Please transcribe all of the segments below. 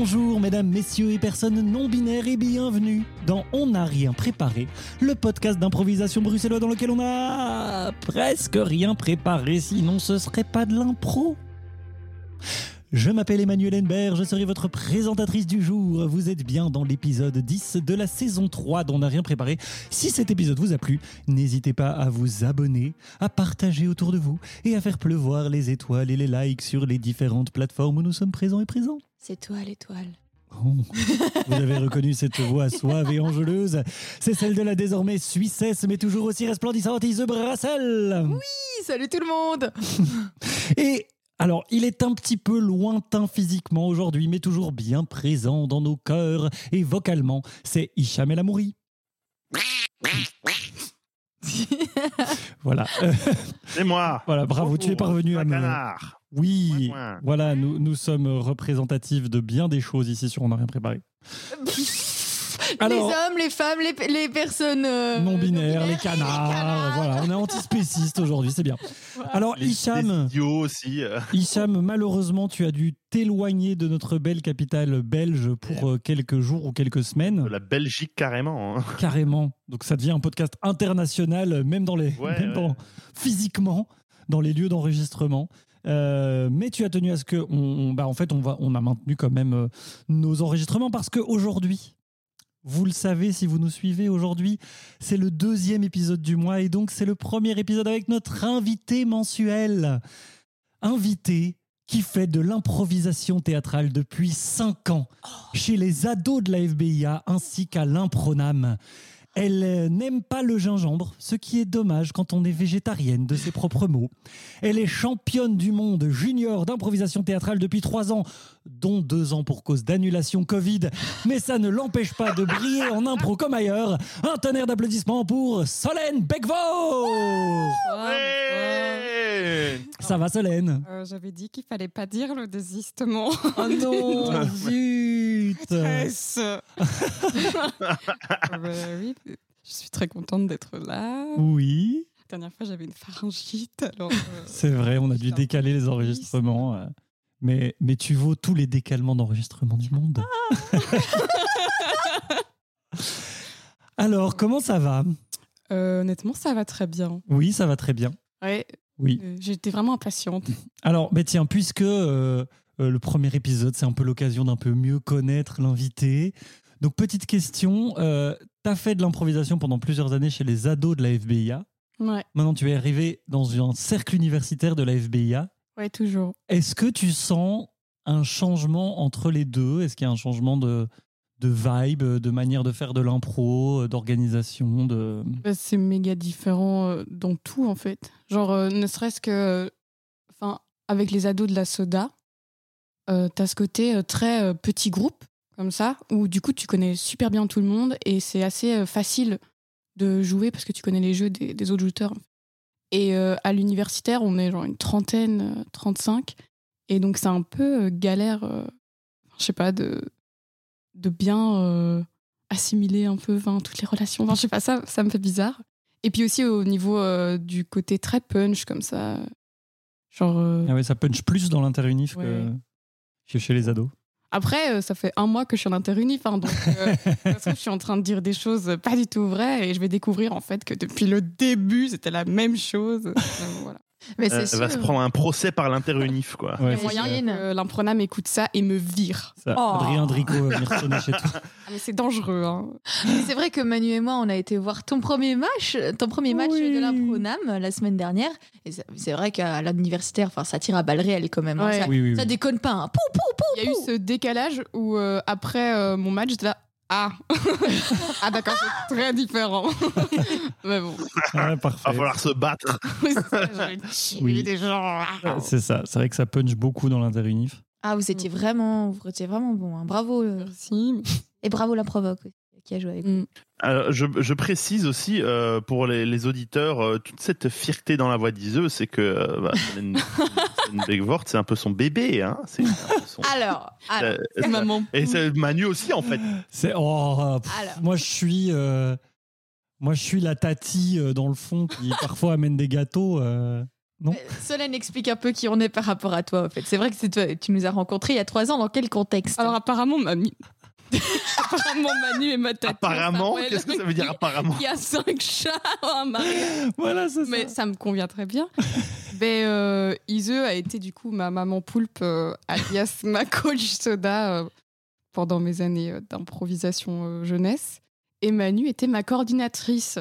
Bonjour mesdames, messieurs et personnes non binaires et bienvenue dans On n'a rien préparé, le podcast d'improvisation bruxellois dans lequel on a presque rien préparé, sinon ce serait pas de l'impro. Je m'appelle Emmanuel Henbert, je serai votre présentatrice du jour. Vous êtes bien dans l'épisode 10 de la saison 3 dont on n'a rien préparé. Si cet épisode vous a plu, n'hésitez pas à vous abonner, à partager autour de vous et à faire pleuvoir les étoiles et les likes sur les différentes plateformes où nous sommes présents et présents. C'est toi l'étoile. Oh, vous avez reconnu cette voix suave et angeleuse. C'est celle de la désormais Suissesse, mais toujours aussi resplendissante Ise Brassel. Oui, salut tout le monde Et alors, il est un petit peu lointain physiquement aujourd'hui, mais toujours bien présent dans nos cœurs et vocalement. C'est Hicham El Amouri. voilà. C'est moi. voilà, bravo, tu es parvenu à un me. canard. Oui, voilà, nous, nous sommes représentatifs de bien des choses ici sur On n'a rien préparé. Alors- Les hommes, les femmes, les, les personnes euh, non binaires, les canards, voilà, on est antispécistes aujourd'hui, c'est bien. Alors, Les, Hicham. les aussi. euh. Hicham, malheureusement, tu as dû t'éloigner de notre belle capitale belge pour euh, quelques jours ou quelques de semaines, la Belgique carrément. hein. carrément. Donc ça devient un podcast international, même dans les, Ouais, même ouais. dans- physiquement, dans les lieux d'enregistrement. Euh, mais tu as tenu à ce que, on, on- bah, en fait, on va, on a maintenu quand même euh, nos enregistrements parce qu'aujourd'hui, vous le savez si vous nous suivez aujourd'hui, c'est le deuxième épisode du mois et donc c'est le premier épisode avec notre invité mensuel. Invité qui fait de l'improvisation théâtrale depuis 5 ans chez les ados de la FBIA ainsi qu'à l'Impronam. Elle euh, n'aime pas le gingembre, ce qui est dommage quand on est végétarienne de ses propres mots. Elle est championne du monde junior d'improvisation théâtrale depuis trois ans, dont deux ans pour cause d'annulation Covid. Mais ça ne l'empêche pas de briller en impro comme ailleurs. Un tonnerre d'applaudissements pour Solène Becvaux Ouais. Ça va Solène? Euh, J'avais dit qu'il fallait pas dire le désistement. Oh non Euh, oui, je suis très contente d'être là. Oui, La dernière fois, j'avais une pharyngite. Alors, euh, c'est vrai, on a dû décaler les enregistrements. euh. Mais, mais tu vaux tous les décalements d'enregistrement du monde. Alors, comment ça va? Euh, honnêtement, ça va très bien. Oui, ça va très bien. Ouais, Oui. j'étais vraiment impatiente. Alors, mais tiens, puisque le premier épisode, c'est un peu l'occasion d'un peu mieux connaître l'invité. Donc, petite question, euh, tu as fait de l'improvisation pendant plusieurs années chez les ados de la FBIA. Ouais, Maintenant, tu es arrivé dans un cercle universitaire de la FBIA. ouais, toujours. Est-ce que tu sens un changement entre les deux? Est-ce qu'il y a un changement de, de vibe, de manière de faire de l'impro, d'organisation de... Bah, c'est méga différent euh, dans tout, en fait. Genre, euh, ne serait-ce que. Enfin, avec les ados de la soda, euh, t'as ce côté euh, très euh, petit groupe, comme ça, où du coup, tu connais super bien tout le monde et c'est assez euh, facile de jouer parce que tu connais les jeux des, des autres joueurs. Et à l'universitaire, on est genre une trentaine, euh, 35. Et donc, c'est un peu galère, je sais pas, de, de bien assimiler un peu enfin, toutes les relations. Enfin, je sais pas, ça, ça me fait bizarre. Et puis aussi au niveau euh, du côté très punch, comme ça. Genre. euh, Ah ouais, ça punch plus dans l'interunif Ouais. que chez les ados. Après, euh, ça fait un mois que je suis en interunif, hein, donc euh, de toute façon, je suis en train de dire des choses pas du tout vraies et je vais découvrir en fait que depuis le début, c'était la même chose. Voilà. Mais Euh, c'est va se prendre un procès par l'interunif, quoi. Ouais, Il y a c'est moyen que l'impronam écoute ça et me vire. ça. Oh. Adrien Dricot va venir sonner chez toi. Ah, mais c'est dangereux. Hein. C'est vrai que Manu et moi, on a été voir ton premier match, ton premier match Oui. de l'impronam la semaine dernière. Et c'est- vrai qu'à l'universitaire, enfin, ça tire à balles réelles quand même. hein. Ouais. Ça, Oui, oui, ça oui. déconne pas. hein. Il y a eu ce décalage où euh, après euh, mon match, j'étais là. Ah, ah d'accord, c'est très différent. mais bon, Ah, Va falloir se battre. Oui, c'est ça, j'avais tué Oui. des gens. Ah, C'est ça, c'est vrai que ça punch beaucoup dans l'interunif. Ah, vous étiez vraiment, vous étiez vraiment bon. hein. Bravo. euh. Merci. Et bravo la provoque aussi, qui a joué avec vous. Mm. Alors, je, je précise aussi euh, pour les, les auditeurs, euh, toute cette fierté dans la voix d'Iseux, c'est que euh, bah, Begvort, c'est un peu son bébé. Hein. C'est son- Alors, alors, Euh, Maman. Et c'est Manu aussi, en fait. C'est oh, pff, moi je suis euh, moi je suis la tati euh, dans le fond qui parfois amène des gâteaux. euh. Non? Solène explique un peu qui on est par rapport à toi, en fait. C'est vrai que c'est toi, tu nous as rencontrés il y a trois ans. Dans quel contexte? Alors apparemment, Manu... apparemment, Manu et ma tante. Apparemment, qu'est-ce que ça veut dire apparemment Il y a cinq chats en mariage. Voilà, c'est Mais ça. ça me convient très bien. Ben, euh, Ise a été du coup ma maman poulpe, euh, alias ma coach soda euh, pendant mes années euh, d'improvisation euh, jeunesse. Et Manu était ma coordinatrice.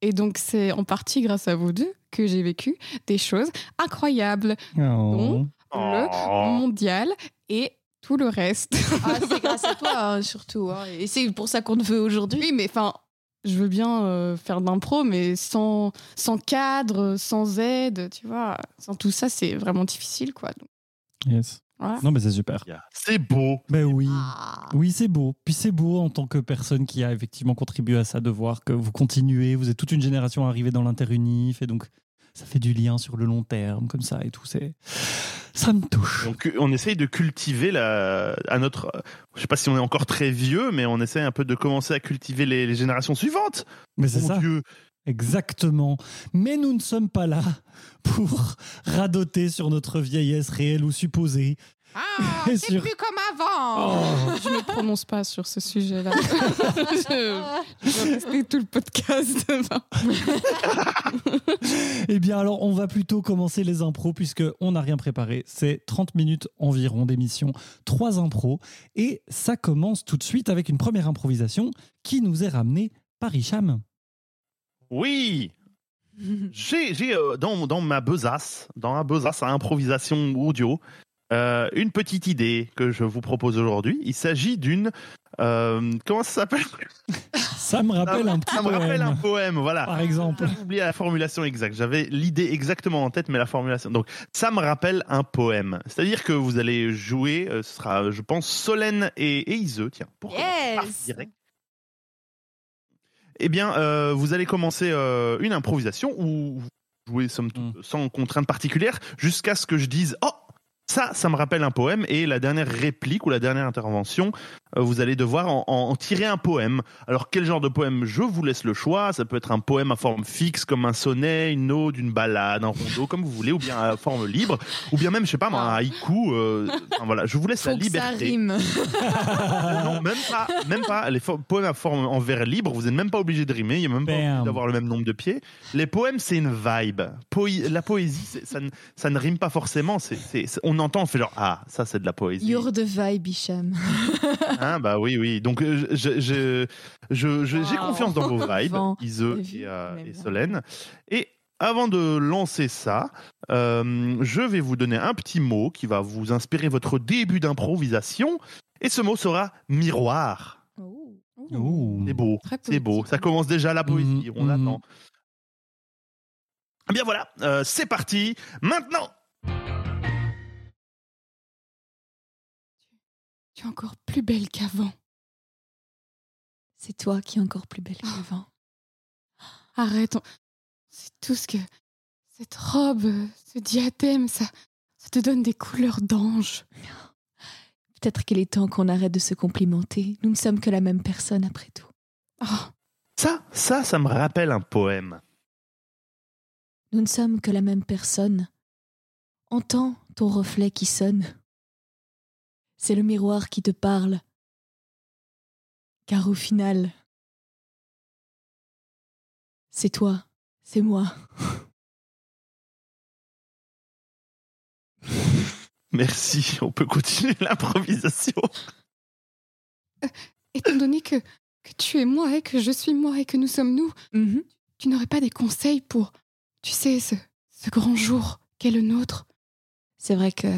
Et donc, c'est en partie grâce à vous deux que j'ai vécu des choses incroyables, Oh. le Oh. mondial et tout le reste. Ah, c'est grâce à toi, hein, surtout. hein. Et c'est pour ça qu'on te veut aujourd'hui. Oui, mais enfin, je veux bien euh, faire de l'impro, mais sans, sans cadre, sans aide, tu vois. Sans tout ça, c'est vraiment difficile, quoi. Donc, Yes. voilà. Non, mais c'est super. C'est beau. Ben oui. Ah. Oui, c'est beau. Puis c'est beau en tant que personne qui a effectivement contribué à ça, de voir que vous continuez, vous êtes toute une génération arrivée dans l'interunif, et donc ça fait du lien sur le long terme, comme ça et tout. C'est Ça me touche. Donc on essaye de cultiver la, à notre, je sais pas si on est encore très vieux, mais on essaye un peu de commencer à cultiver les, les générations suivantes. Mais c'est ça. Dieu. Exactement. Mais nous ne sommes pas là pour radoter sur notre vieillesse réelle ou supposée. Ah, c'est Sur- plus comme avant Oh. Je me prononce pas sur ce sujet-là. je, je vais rester tout le podcast demain. Eh bien, alors, on va plutôt commencer les impros puisque on n'a rien préparé. C'est 30 minutes environ d'émission, trois impros. Et ça commence tout de suite avec une première improvisation qui nous est ramenée par Hicham. Oui. J'ai, j'ai euh, dans, dans ma besace, dans ma besace à improvisation audio, euh, une petite idée que je vous propose aujourd'hui. Il s'agit d'une, euh, comment ça s'appelle? Ça me rappelle un petit Ça me rappelle un poème, voilà. par exemple. J'ai oublié la formulation exacte. J'avais l'idée exactement en tête, mais la formulation. Donc, ça me rappelle un poème. C'est-à-dire que vous allez jouer, euh, ce sera, je pense, Solène et, et Iseux. Tiens, pour Yes. direct. Eh bien, euh, vous allez commencer euh, une improvisation où vous jouez somme toute, sans contrainte particulière jusqu'à ce que je dise Oh, ça, ça me rappelle un poème. Et la dernière réplique ou la dernière intervention, vous allez devoir en, tirer un poème. Alors, quel genre de poème? Je vous laisse le choix. Ça peut être un poème à forme fixe, comme un sonnet, une ode, une balade, un rondeau, comme vous voulez, ou bien à forme libre, ou bien même, je sais pas, un haïku. euh, enfin, voilà, je vous laisse Faut la que ça liberté. rime. non, même pas, même pas. Les poèmes à forme en vers libre, vous n'êtes même pas obligé de rimer, il n'y a même pas obligé d'avoir le même nombre de pieds. Les poèmes, c'est une vibe. La poésie, ça, ne, ça ne rime pas forcément. C'est- on entend, on fait genre ah, ça c'est de la poésie. You're the vibe, Hicham. Hein, bah oui, oui. Donc euh, je, je, je- je- j'ai Wow. confiance dans vos vibes, vu, et, euh, et. Solène. Et avant de lancer ça, euh, je vais vous donner un petit mot qui va vous inspirer votre début d'improvisation. Et ce mot sera miroir. Oh. C'est beau, c'est beau. Ça commence déjà la poésie, Mhm, on mhm. attend. Eh bien voilà, euh, c'est parti. Maintenant, Tu es encore plus belle qu'avant. C'est toi qui es encore plus belle qu'avant. Arrête, on- c'est tout ce que. Cette robe, ce diadème, ça, ça te donne des couleurs d'ange. Peut-être qu'il est temps qu'on arrête de se complimenter. Nous ne sommes que la même personne après tout. Oh, ça, ça, ça me rappelle un poème. Nous ne sommes que la même personne. Entends ton reflet qui sonne. C'est le miroir qui te parle. Car au final, c'est toi, c'est moi. Merci, on peut continuer l'improvisation. étant donné que, que tu es moi et que je suis moi et que nous sommes nous, Mhm. tu n'aurais pas des conseils pour, tu sais, ce, ce grand jour qu'est le nôtre? C'est vrai que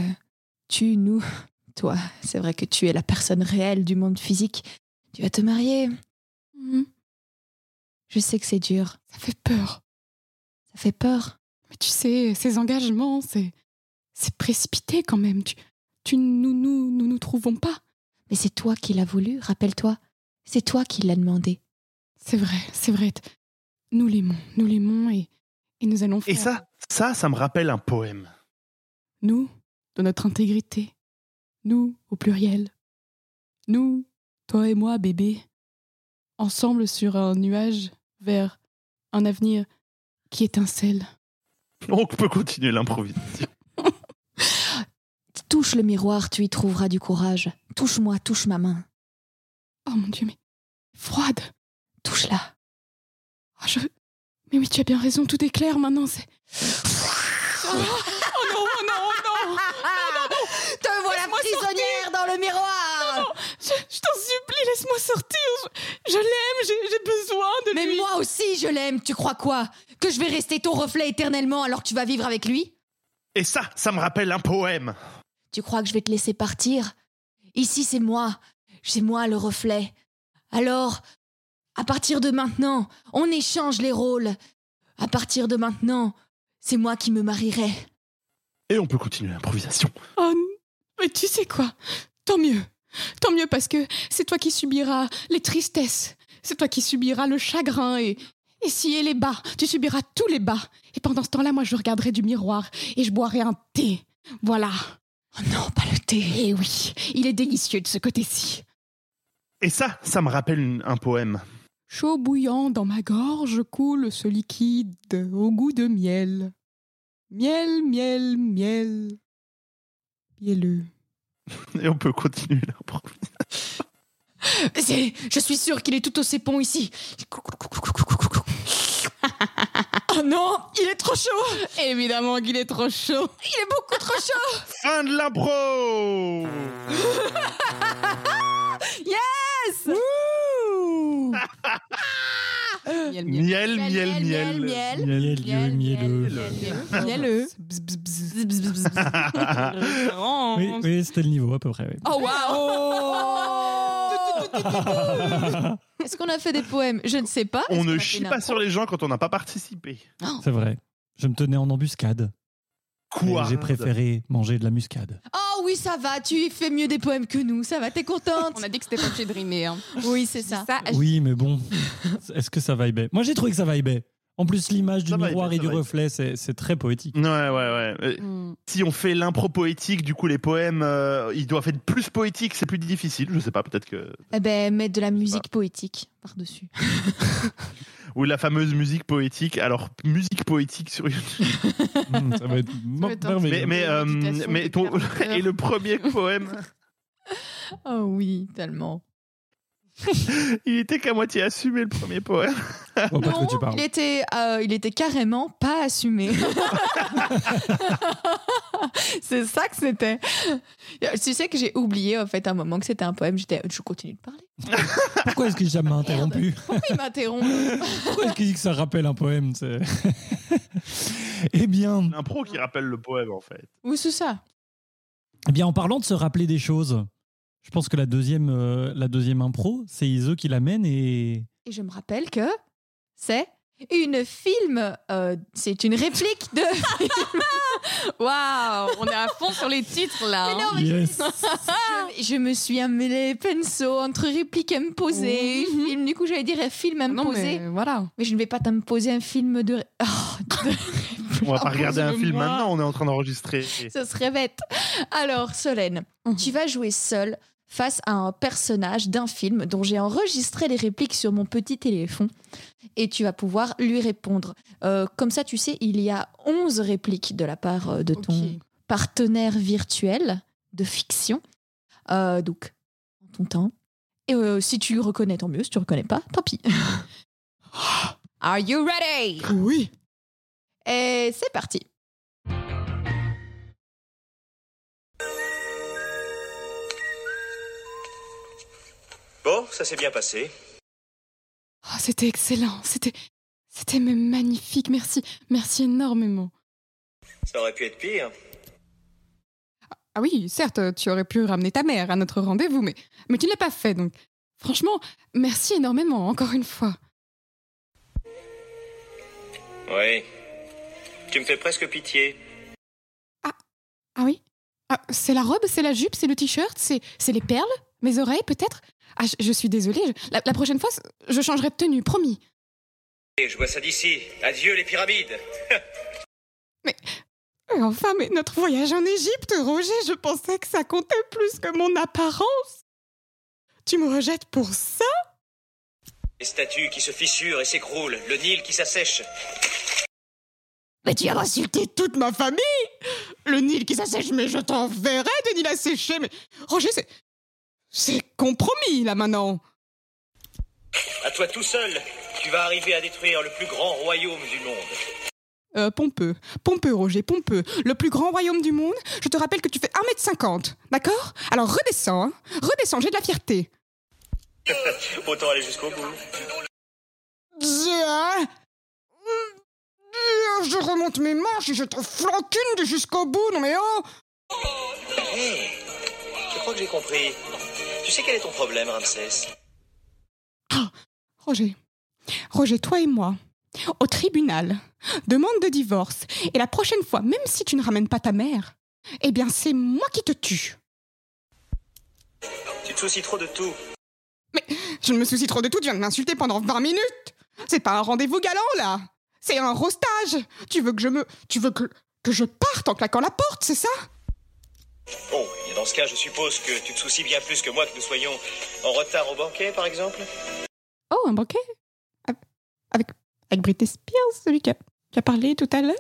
tu, nous, toi, c'est vrai que tu es la personne réelle du monde physique. Tu vas te marier. Mhm. Je sais que c'est dur. Ça fait peur. Ça fait peur. Mais tu sais, ces engagements, c'est, c'est précipité quand même. Tu, tu nous, nous, nous nous trouvons pas. Mais c'est toi qui l'as voulu, rappelle-toi. C'est toi qui l'as demandé. C'est vrai, c'est vrai. Nous l'aimons, nous l'aimons et, et nous allons faire. Et ça, ça, ça me rappelle un poème. Nous, de notre intégrité. Nous, au pluriel. Nous, toi et moi, bébé. Ensemble sur un nuage vers un avenir qui étincelle. On peut continuer l'improvisation. Touche le miroir, tu y trouveras du courage. Touche-moi, touche ma main. Oh mon dieu, mais froide. Touche-la. Oh, je... Mais oui, tu as bien raison, tout est clair maintenant, c'est... Oh, non, oh non Te voilà prisonnière dans le miroir Je, je t'en supplie, laisse-moi sortir. Je, je l'aime, j'ai besoin de Mais lui. moi aussi, je l'aime. Tu crois quoi? Que je vais rester ton reflet éternellement alors que tu vas vivre avec lui? Et ça, ça me rappelle un poème. Tu crois que je vais te laisser partir? Ici, c'est moi. C'est moi le reflet. Alors, à partir de maintenant, on échange les rôles. À partir de maintenant, c'est moi qui me marierai. Et on peut continuer l'improvisation. Oh, mais tu sais quoi? Tant mieux. Tant mieux parce que c'est toi qui subiras les tristesses. C'est toi qui subiras le chagrin et, et si et les bas. Tu subiras tous les bas. Et pendant ce temps-là, moi, je regarderai du miroir et je boirai un thé. Voilà. Oh non, pas le thé. Et oui, il est délicieux de ce côté-ci. Et ça, ça me rappelle un poème. Chaud bouillant dans ma gorge coule ce liquide au goût de miel. Miel, miel, miel. Mielleux. Et on peut continuer l'improvisation. Je suis sûre qu'il est tout aussi bon ici. Oh non, il est trop chaud. Évidemment qu'il est trop chaud. Il est beaucoup trop chaud. Fin de l'impro Miel, Miel, miel, miel, miel. miel. Miel, miel, bzz. Oh. Oui, oui c'était le niveau à peu près. Oh waouh Est-ce qu'on a fait des poèmes? Je ne sais pas. On ne chie pas sur les gens quand on n'a pas participé. C'est vrai. Je me tenais en embuscade. Quoi? J'ai préféré manger de la muscade. Oh oui, ça va. Tu fais mieux des poèmes que nous. Ça va. T'es contente On a dit que c'était pas de rimer. Hein. Oui, c'est ça. Ça, Oui, mais bon, est-ce que ça vibait Moi, j'ai trouvé que ça vibait. En plus, l'image du Ça miroir et ça du reflet, c'est c'est très poétique. Ouais, ouais, ouais. Euh, Hmm. Si on fait l'impro poétique, du coup, les poèmes, euh, ils doivent être plus poétiques, c'est plus difficile. Je sais pas, peut-être que. Eh ben, mettre de la musique poétique par-dessus. Ou la fameuse musique poétique. Alors, musique poétique sur YouTube. Mmh, ça va être va être Mais, merveilleux. mais, euh, mais ton... Et le premier poème, Oh oui, tellement. il était qu'à moitié assumé, le premier poème. Quoi tu il était, euh, il était carrément pas assumé. c'est ça que c'était. Tu sais que j'ai oublié en fait un moment que c'était un poème. J'étais, je continue de parler. Pourquoi est-ce qu'il jamais interrompu Pourquoi il m'interrompt Pourquoi est-ce qu'il dit que ça rappelle un poème Eh bien, L'impro qui rappelle le poème, en fait. Oui, c'est ça. eh bien, en parlant de se rappeler des choses, je pense que la deuxième, euh, la deuxième impro, c'est Iso qui l'amène et Et je me rappelle que c'est une film. euh, c'est une réplique de. Waouh, on est à fond sur les titres là. Hein. non, mais yes. je, je me suis emmêlé les pinceaux entre répliques imposées. Mhm. Film, du coup, j'allais dire film Non, imposé. mais voilà. Mais je ne vais pas t'imposer un film de. Oh, de- On va pas regarder un film maintenant, on est en train d'enregistrer. Ce serait bête. Alors, Solène, tu vas jouer seule face à un personnage d'un film dont j'ai enregistré les répliques sur mon petit téléphone et tu vas pouvoir lui répondre. Euh, comme ça, tu sais, il y a 11 répliques de la part euh, de ton partenaire virtuel de fiction. Euh, donc, en ton temps. Et euh, si tu reconnais, tant mieux. Si tu reconnais pas, tant pis. Are you ready? Oui. Et c'est parti. Bon, ça s'est bien passé. Oh, c'était excellent. C'était, c'était même magnifique. Merci, merci énormément. Ça aurait pu être pire. Ah oui, certes, tu aurais pu ramener ta mère à notre rendez-vous, mais, mais tu ne l'as pas fait, donc franchement, merci énormément, encore une fois. Oui. Tu me fais presque pitié. Ah oui ah, C'est la robe, c'est la jupe, c'est le t-shirt, c'est les perles, mes oreilles peut-être? Ah, je, je suis désolée, je- la, la prochaine fois, je changerai de tenue, promis. Et je vois ça d'ici. Adieu les pyramides. Euh, Enfin, mais notre voyage en Égypte, Roger, je pensais que ça comptait plus que mon apparence. Tu me rejettes pour ça? Les statues qui se fissurent et s'écroulent, le Nil qui s'assèche. Mais tu as insulté toute ma famille Le Nil qui s'assèche, mais je t'enverrai des Nils à sécher, mais... Roger, c'est... C'est compromis, là, maintenant À toi tout seul, tu vas arriver à détruire le plus grand royaume du monde. Euh, pompeux. Pompeux, Roger, pompeux. Le plus grand royaume du monde, je te rappelle que tu fais 1m50, d'accord? Alors redescends, hein. redescends, j'ai de la fierté. Autant aller jusqu'au bout. Tiens. Je remonte mes manches et je te flancune jusqu'au bout, non mais oh Hé, je crois que j'ai compris. Tu sais quel est ton problème, Ramsès? Roger, Roger, toi et moi, au tribunal, demande de divorce, et la prochaine fois, même si tu ne ramènes pas ta mère, eh bien c'est moi qui te tue. Tu te soucies trop de tout. Je ne me soucie trop de tout, tu viens de m'insulter pendant 20 minutes. C'est pas un rendez-vous galant, là. C'est un rostage. Tu veux que je me... Tu veux que, que je parte en claquant la porte, c'est ça? Bon, et dans ce cas, je suppose que tu te soucies bien plus que moi que nous soyons en retard au banquet, par exemple Oh, un banquet? Avec, avec Britney Spears, celui qui a, qui a parlé tout à l'heure?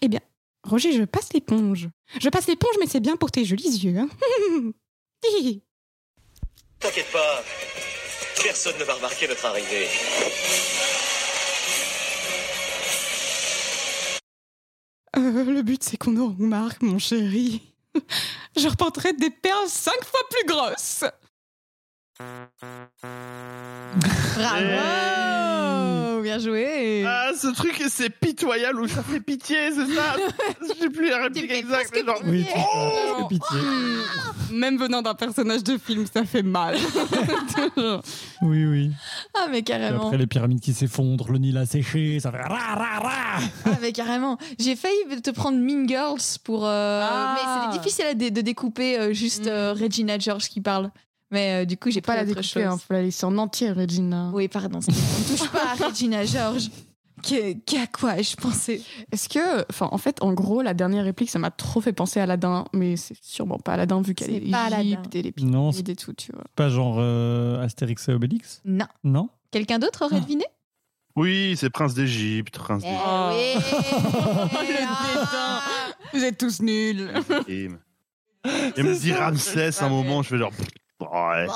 Eh bien, Roger, je passe l'éponge. Je passe l'éponge, mais c'est bien pour tes jolis yeux. Hein. T'inquiète pas, personne ne va remarquer notre arrivée. Euh, le but, c'est qu'on en remarque, mon chéri. Je reporterai des perles cinq fois plus grosses. Bravo Bien joué Ah, ce truc, c'est pitoyable ou ça fait pitié, c'est ça? Je sais plus la réplique exacte. mais genre- Oui, tu Oh pitié. Même venant d'un personnage de film, ça fait mal. Oui, oui. Ah, mais carrément. après, les pyramides qui s'effondrent, le Nil a séché, ça fait ra, ra, ra. Ah, mais carrément. J'ai failli te prendre Mean Girls pour. euh, Ah. Mais c'était difficile de découper euh, juste euh, Regina George qui parle. Mais euh, du coup, j'ai pas pas la autre découper, chose. hein, faut la laisser en entier, Regina. Oui, pardon. c'est- On ne touche pas à Regina George. Qu'à qu'à quoi je pensais Est-ce que, enfin, en fait, en gros, la dernière réplique, ça m'a trop fait penser à Aladdin, mais c'est sûrement pas Aladdin vu qu'elle C'est est pas. Égypte et les pyramides et tout, tu vois. pas genre euh, Astérix et Obélix? Non. Non? Quelqu'un d'autre aurait Ah. deviné? Oui, c'est Prince d'Égypte, Prince Eh d'Égypte. oui le dédain. Vous êtes tous nuls. Et il me dit Ramsès un moment, je fais genre. Ouais.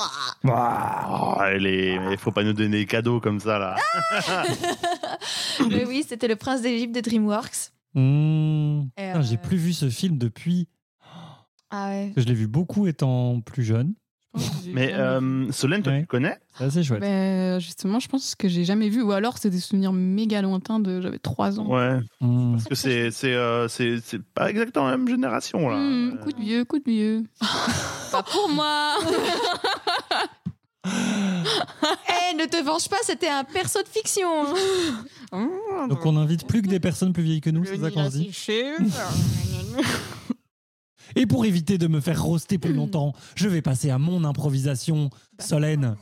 Ah. Oh, elle est... Il faut pas nous donner des cadeaux comme ça là. Mais oui, c'était le prince d'Égypte de DreamWorks. Et, Putain, J'ai euh, plus vu ce film depuis Ah ouais. que je l'ai vu beaucoup étant plus jeune. Mais euh, Solène, toi Ouais. tu connais? C'est assez chouette. Ben, justement, je pense que j'ai jamais vu, ou alors c'est des souvenirs méga lointains de j'avais 3 ans. Ouais. Hmm. Parce que c'est c'est euh, c'est c'est pas exactement la même génération là. Hmm, Euh, coup de vieux, coup de vieux. pas pour moi. Eh, ne te venge pas, c'était un perso de fiction. Donc on invite plus que des personnes plus vieilles que nous, c'est ça qu'on se dit. Et pour éviter de me faire roaster plus longtemps, je vais passer à mon improvisation solenne.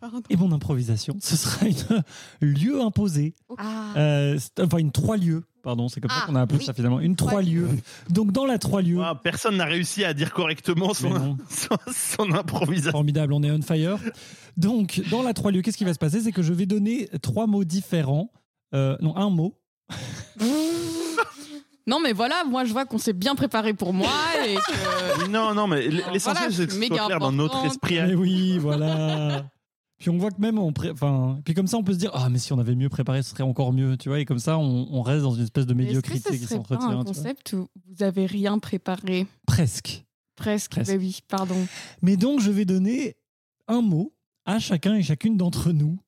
Pardon. Et mon improvisation, ce sera une lieu imposé. Ah. Euh, c'est- enfin, une trois lieux. Pardon, c'est comme ça Ah, qu'on a appelé oui. ça finalement. Une Trois trois lieux. Donc dans la trois lieux. ouais, personne n'a réussi à dire correctement Mais son, non. son, son improvisation. Formidable, on est on fire. Donc, dans la trois lieux, qu'est-ce qui va se passer? C'est que je vais donner trois mots différents. Euh, non, un mot. Non, mais voilà, moi je vois qu'on s'est bien préparé pour moi et que. Non, non, mais l'essentiel voilà, c'est que ce soit clair dans notre esprit. Mais oui, voilà. Puis on voit que même on pré- enfin puis comme ça on peut se dire ah mais si on avait mieux préparé ce serait encore mieux tu vois et comme ça on, on reste dans une espèce de médiocrité ce qui s'entretient un concept où vous avez rien préparé? Presque Presque. Presque. Ben oui, pardon. mais donc je vais donner un mot à chacun et chacune d'entre nous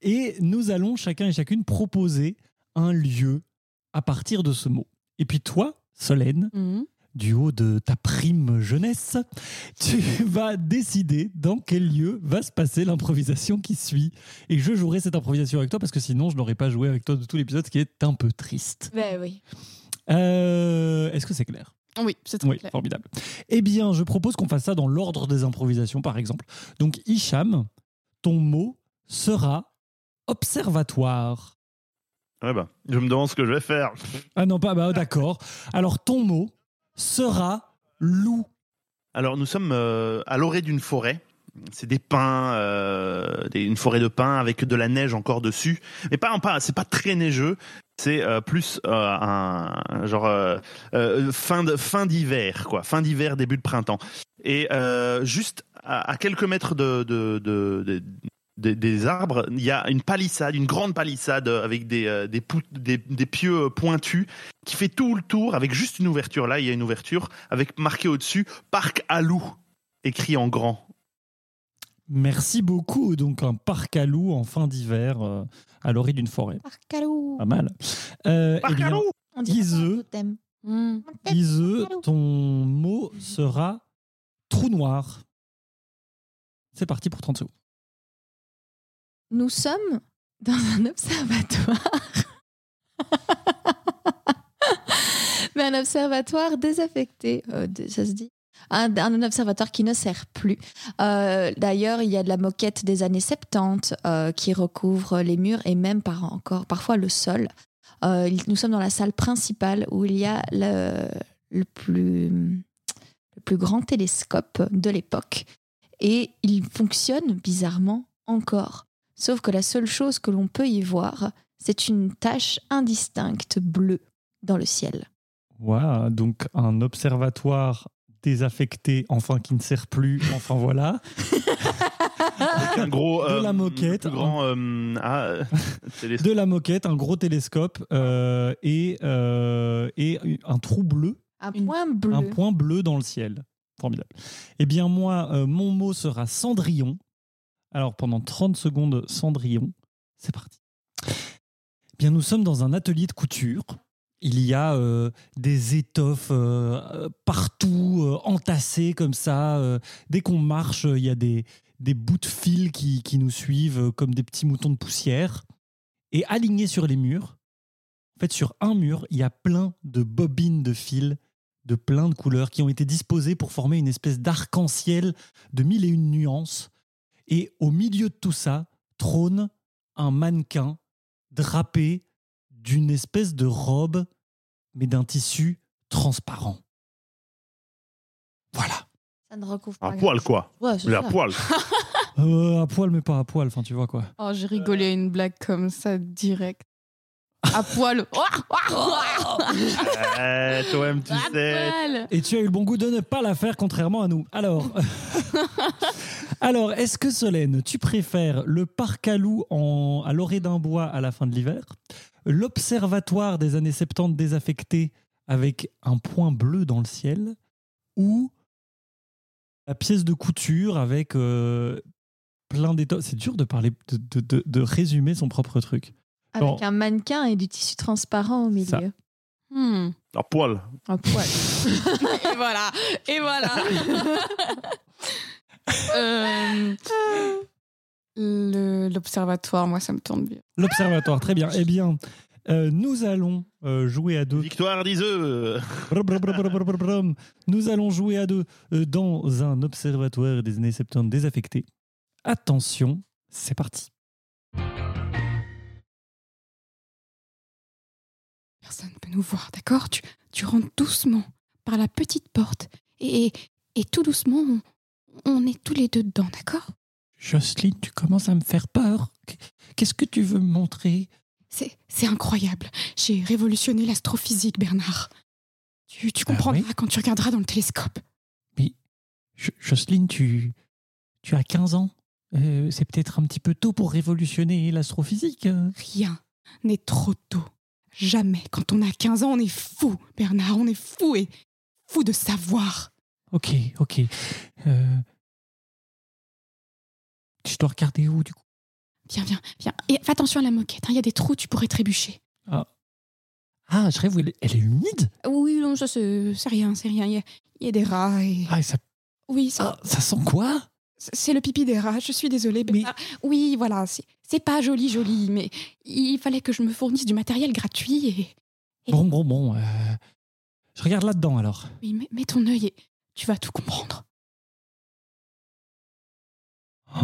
et nous allons chacun et chacune proposer un lieu à partir de ce mot et puis toi Solène Mhm. du haut de ta prime jeunesse, tu vas décider dans quel lieu va se passer l'improvisation qui suit. Et je jouerai cette improvisation avec toi parce que sinon je n'aurais pas joué avec toi de tout l'épisode, ce qui est un peu triste. Ben oui. Euh, Est-ce que c'est clair? Oui, c'est très Oui, clair. formidable. Eh bien, je propose qu'on fasse ça dans l'ordre des improvisations, par exemple. Donc, Hicham, ton mot sera observatoire. Ouais, bah, je me demande ce que je vais faire. Ah non, pas, bah d'accord. Alors, ton mot sera loup. Alors, nous sommes euh, à l'orée d'une forêt. C'est des pins, euh, des- une forêt de pins avec de la neige encore dessus. Mais pas, pas c'est pas très neigeux. c'est euh, plus un genre fin de fin d'hiver quoi, fin d'hiver début de printemps. Et juste à, à quelques mètres de, de, de- de- des- des arbres, il y a une palissade, une grande palissade avec des euh, des, pou- des, des pieux pointus qui fait tout le tour avec juste une ouverture. Là, il y a une ouverture avec marqué au-dessus Parc à loup écrit en grand. Merci beaucoup. Donc, un parc à loups en fin d'hiver euh, à l'orée d'une forêt. Parcalou. Pas mal. Euh, eh Parc bien, à loup. On Iseux. Hmm. Iseux, ton mot sera trou noir. C'est parti pour 30 secondes. Nous sommes dans un observatoire. Mais un observatoire désaffecté, euh, ça se dit un, observatoire qui ne sert plus. Euh, D'ailleurs, il y a de la moquette des années 70 euh, qui recouvre les murs et même par encore parfois le sol. Nous sommes dans la salle principale où il y a le plus grand télescope de l'époque. Et il fonctionne bizarrement encore. Sauf que la seule chose que l'on peut y voir, c'est une tache indistincte bleue dans le ciel. Voilà, donc un observatoire désaffecté, enfin qui ne sert plus, enfin voilà. Avec un gros De la moquette, le plus grand euh, ah, euh. De la moquette, un gros télescope euh, et, euh, et un trou bleu, Un Une- point bleu. un point bleu dans le ciel. Formidable. Eh bien moi, euh, mon mot sera Cendrillon. Alors pendant 30 secondes, Cendrillon. C'est parti. Eh bien nous sommes dans un atelier de couture. Il y a euh, des étoffes euh, euh, partout, entassées comme ça. dès qu'on marche, il y a des, bouts de fil qui, qui nous suivent comme des petits moutons de poussière. Et alignés sur les murs, en fait sur un mur, il y a plein de bobines de fil de plein de couleurs qui ont été disposées pour former une espèce d'arc-en-ciel de mille et une nuances. Et au milieu de tout ça trône un mannequin drapé d'une espèce de robe, mais d'un tissu transparent. Voilà. Ça ne recouvre À pas. poil quoi. Ouais, Mais à poil. Euh, à poil, mais pas à poil, enfin tu vois quoi. Oh, j'ai rigolé à une blague comme ça direct. À poil. Eh, toi-même tu À sais. poil. Et tu as eu le bon goût de ne pas la faire, contrairement à nous. Alors, alors est-ce que Solène, tu préfères le parc à loups en, à l'orée d'un bois à la fin de l'hiver, l'observatoire des années 70 désaffecté avec un point bleu dans le ciel, ou la pièce de couture avec euh, plein d'étoffes C'est dur de parler, de, de- de- de résumer son propre truc. Avec Bon. un mannequin et du tissu transparent au milieu. Ça. Hmm. À poil. Un poil. Et voilà. Et voilà. Euh, le- L'observatoire, moi, ça me tourne bien. L'observatoire, très bien. Eh bien, euh, nous allons euh, jouer à deux. Victoire d'Iseux. Nous allons jouer à deux euh, dans un observatoire des années 70 désaffecté. Attention, c'est parti. Personne ne peut nous voir, d'accord? Tu, tu rentres doucement par la petite porte et, et tout doucement, on, on est tous les deux dedans, d'accord? Jocelyne, tu commences à me faire peur. Qu'est-ce que tu veux me montrer? C'est incroyable. J'ai révolutionné l'astrophysique, Bernard. Tu, tu Ah comprendras quand tu regarderas dans le télescope. Jo- Jocelyne, tu, tu as 15 ans. Euh, c'est peut-être un petit peu tôt pour révolutionner l'astrophysique. euh. Rien n'est trop tôt. Jamais. Quand on a 15 ans, on est fou, Bernard. On est fou et fou de savoir. Ok, ok. Euh, Je dois regarder où, du coup? Viens, viens, viens. Et fais attention à la moquette. hein, Il y a des trous, tu pourrais trébucher. Ah, je rêve, elle est- elle est humide? Oui, non, ça, c'est rien, c'est rien. Il y, a, il y a des rats et... Ah, ça, Oui, ça- ah, ça sent quoi? C'est le pipi des rats. Je suis désolée, Bernard. Oui, voilà, c'est pas joli, joli, mais il fallait que je me fournisse du matériel gratuit et... et- Bon, bon, bon. euh, Je regarde là-dedans, alors. Oui, mets, mets ton œil et tu vas tout comprendre. Oh,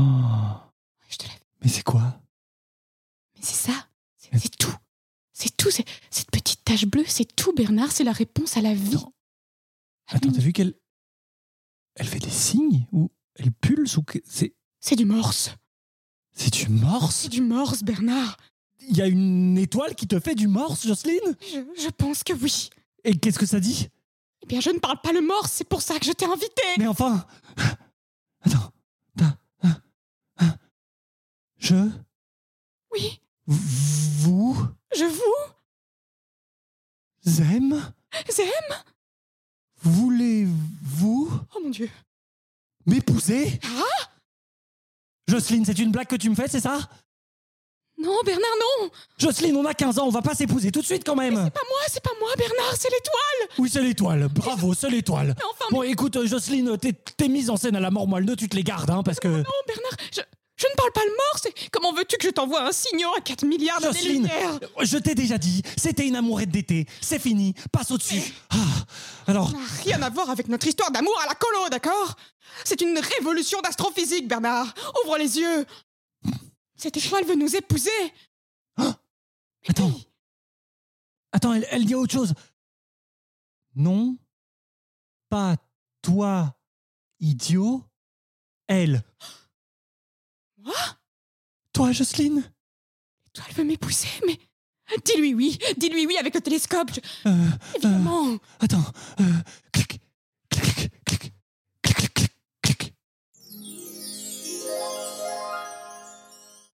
Je te lève. mais c'est quoi? Mais c'est ça, c'est tout. C'est tout, cette petite tache bleue, c'est tout, Bernard, c'est la réponse à la vie. Attends. Attends, t'as vu qu'elle... Elle fait des signes Ou elle pulse ou que... C'est... C'est du morse. C'est du morse? C'est du morse, Bernard. il y a une étoile qui te fait du morse, Jocelyne? Je, je pense que oui. Et qu'est-ce que ça dit? Eh bien, je ne parle pas le morse, c'est pour ça que je t'ai invité. Mais enfin Attends. Je. Oui, Vous je vous aime? Aime. Voulez-vous Oh mon dieu. M'épouser? Ah Jocelyne, c'est une blague que tu me fais, c'est ça? Non, Bernard, non. Jocelyne, on a 15 ans, on va pas s'épouser tout de suite quand même Pas moi, c'est pas moi, Bernard, c'est l'étoile. Oui, c'est l'étoile. Bravo, c'est l'étoile. Mais enfin, Bon, écoute, euh, Jocelyne, t'es t'es mise en scène à la mort moelle de, tu te les gardes, hein, parce que... non, Bernard, je, je ne parle pas le morse. Comment veux-tu que je t'envoie un signal à 4 milliards d'années-lumière je t'ai déjà dit, c'était une amourette d'été, c'est fini, passe au-dessus. Ah, alors, Ça n'a rien à voir avec notre histoire d'amour à la colo, d'accord? C'est une révolution d'astrophysique, Bernard. Ouvre les yeux. Cette étoile veut nous épouser. attends. Attends, elle, elle dit autre chose. Non, pas toi, idiot, elle toi, Jocelyne. L'étoile veut m'épouser, mais. Dis-lui oui Dis-lui oui avec le télescope. Euh, Évidemment. Euh, attends euh, Clic Clic Clic Clic Clic Clic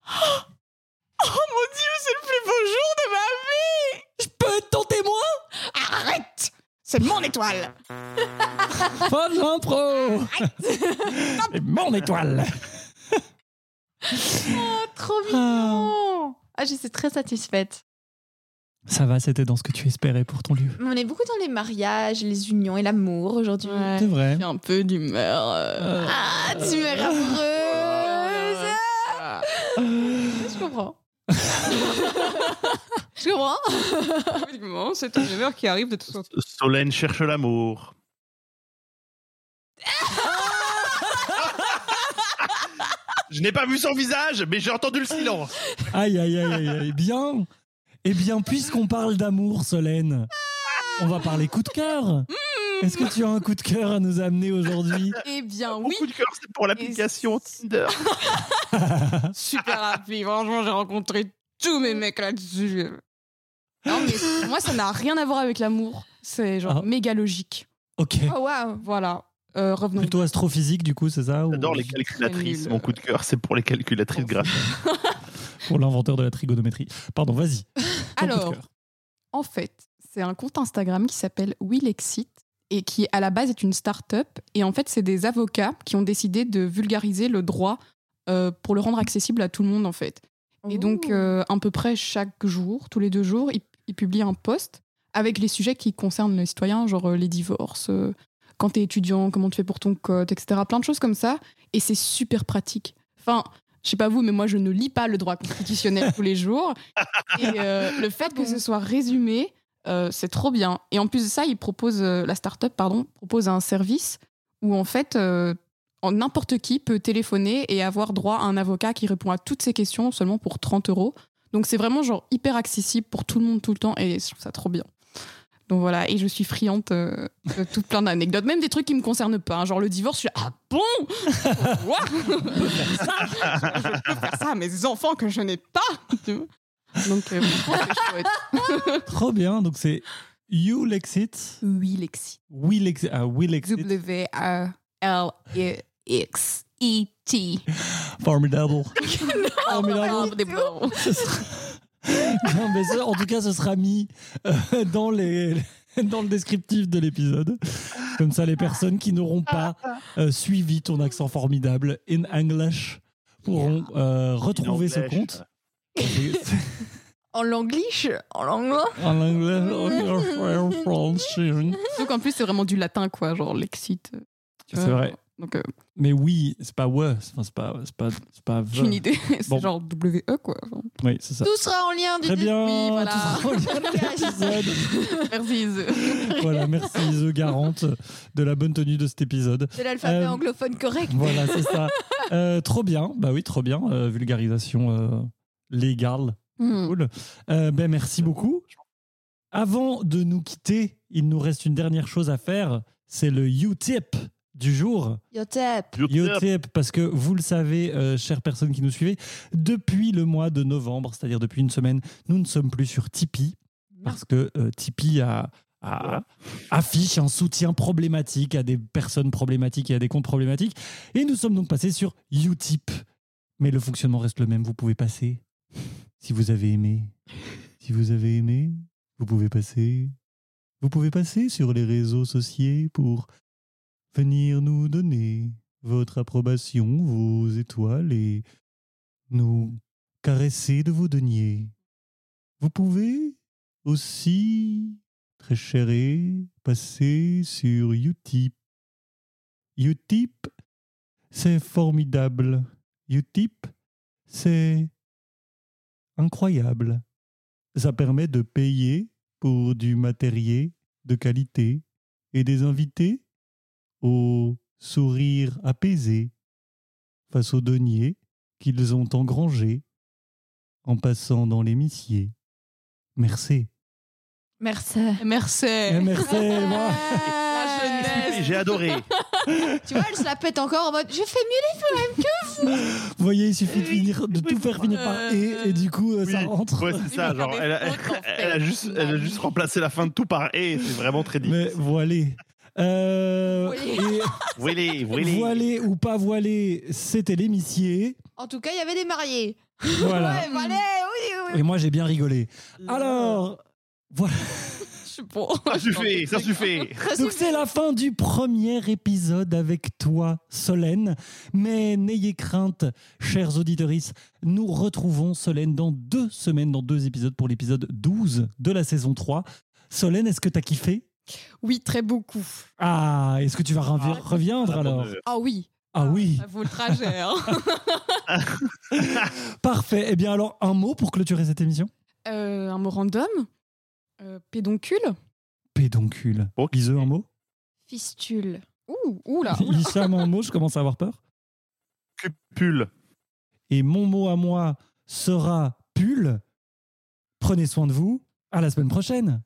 oh, oh, mon dieu, c'est le plus beau jour de ma vie. Je peux être ton témoin? Arrête. C'est mon étoile. Pas de l'impro. C'est mon étoile. Trop mignon Ah, je suis très satisfaite. Ça va, c'était dans ce que tu espérais pour ton livre. On est beaucoup dans les mariages, les unions et l'amour aujourd'hui. C'est vrai. J'ai un peu d'humeur. euh, Ah, tu m'es amoureuse Ah. Je comprends. je comprends. Effectivement, c'est une humeur qui arrive de toute façon. Solène cherche l'amour. Je n'ai pas vu son visage, mais j'ai entendu le silence. Aïe, aïe, aïe, aïe, aïe. Bien. Eh bien, puisqu'on parle d'amour, Solène, on va parler coup de cœur. Est-ce que tu as un coup de cœur à nous amener aujourd'hui? Eh bien, Mon oui, coup de cœur, c'est pour l'application Tinder. super rapide. Franchement, j'ai rencontré tous mes mecs là-dessus. Non, mais pour moi, ça n'a rien à voir avec l'amour. C'est genre Ah. méga logique. Ok. Oh waouh. Voilà. Euh, revenons. Plutôt astrophysique, du coup, c'est ça ou J'adore les calculatrices. Mon coup de cœur, c'est pour les calculatrices graphiques. Pour l'inventeur de la trigonométrie. Pardon, vas-y. Alors, en fait, c'est un compte Instagram qui s'appelle Willexit et qui, à la base, est une start-up. Et en fait, c'est des avocats qui ont décidé de vulgariser le droit euh, pour le rendre accessible à tout le monde, en fait. Et donc, Ouh. euh, à peu près chaque jour, tous les deux jours, ils, ils publient un post avec les sujets qui concernent les citoyens, genre euh, les divorces, quand t'es étudiant, comment tu fais pour ton code, etc. Plein de choses comme ça. Et c'est super pratique. Enfin, je sais pas vous, mais moi, je ne lis pas le droit constitutionnel tous les jours. Et euh, le fait que ce soit résumé, euh, c'est trop bien. Et en plus de ça, ils proposent, euh, la start-up, pardon, propose un service où en fait, n'importe qui peut téléphoner et avoir droit à un avocat qui répond à toutes ces questions seulement pour 30 euros. Donc c'est vraiment genre hyper accessible pour tout le monde tout le temps et je trouve ça trop bien. Donc voilà, et je suis friante euh, de tout plein d'anecdotes, même des trucs qui me concernent pas, hein. genre le divorce, je suis là, ah bon? Quoi? Je peux faire ça Je peux faire ça à mes enfants que je n'ai pas. Donc euh, chouette. Trop bien. Donc, c'est You Lexit. Oui, Lexi. We Lexit. Ah, We Lexit. W-A-L-E-X-E-T. Formidable. Formidable. Formidable. Non, mais ça, en tout cas, ce sera mis euh, dans, les, dans le descriptif de l'épisode. Comme ça, les personnes qui n'auront pas euh, suivi ton accent formidable in English pourront euh, retrouver ce compte. En langlish En langlais En anglais, oh. Donc en plus, c'est vraiment du latin, quoi, genre Lexit. tu C'est vrai. Donc, euh, Mais oui, c'est pas ouais, c'est enfin, pas, c'est pas, c'est pas j'ai une idée. c'est Bon. genre WE, quoi. Enfin, Oui, c'est ça. Tout sera en lien du Très bien. Oui, voilà. tout sera en lien l'épisode. Merci. Ise. voilà, merci The Garante de la bonne tenue de cet épisode. de l'alphabet Euh, anglophone correct. Voilà, c'est ça. Euh, trop bien. Bah oui, trop bien. Euh, vulgarisation euh, légale. Hmm. Cool. Euh, ben, merci beaucoup. Avant de nous quitter, il nous reste une dernière chose à faire. C'est le U-tip du jour. Yotep. Yotep, parce que vous le savez, euh, chères personnes qui nous suivez, depuis le mois de novembre, c'est-à-dire depuis une semaine, nous ne sommes plus sur Tipeee, parce que euh, Tipeee a, a- Voilà. affiche un soutien problématique à des personnes problématiques et à des comptes problématiques. Et nous sommes donc passés sur Utip. Mais le fonctionnement reste le même, vous pouvez passer. Si vous avez aimé, si vous avez aimé, vous pouvez passer. Vous pouvez passer sur les réseaux sociaux pour venir nous donner votre approbation, vos étoiles et nous caresser de vos deniers. Vous pouvez aussi, très chéré, passer sur Utip. Utip, c'est formidable. Utip, c'est incroyable. Ça permet de payer pour du matériel de qualité et des invités au sourire apaisé face aux deniers qu'ils ont engrangés en passant dans les missiers. Merci. Merci. Merci. Eh, merci, moi. J'ai adoré. tu vois, elle se la pète encore en mode Je fais mieux Vous voyez, il suffit de, finir, de tout faire finir par et, et du coup, euh, ça rentre. Ouais, c'est ça. Genre, elle, a, elle juste, elle a juste remplacé la fin de tout par et. C'est vraiment très Mais difficile. Euh, Oui. et Voilé, voilé. voilé ou pas voilé, c'était l'émissier. En tout cas, il y avait des mariés. Voilà. Ouais, voilà, oui, oui. Et moi, j'ai bien rigolé. Alors, voilà. Je suis pas. Ça suffit, ça suffit. Donc c'est la fin du premier épisode avec toi, Solène. Mais n'ayez crainte, chers auditeurs, nous retrouvons Solène dans deux semaines, dans deux épisodes pour l'épisode 12 de la saison 3. Solène, est-ce que t'as kiffé? Oui, très beaucoup. Ah, est-ce que tu vas revi- reviendre alors Ah oui. Ah oui, Ça vaut le trajet. hein. parfait. Eh bien alors, un mot pour clôturer cette émission? Euh, un mot random? Euh, pédoncule? Pédoncule. Ok. Iseux, un mot? Fistule. Ouh, ouh là. Hicham, un mot, je commence à avoir peur. Cupule. Et mon mot à moi sera pull. Prenez soin de vous. À la semaine prochaine.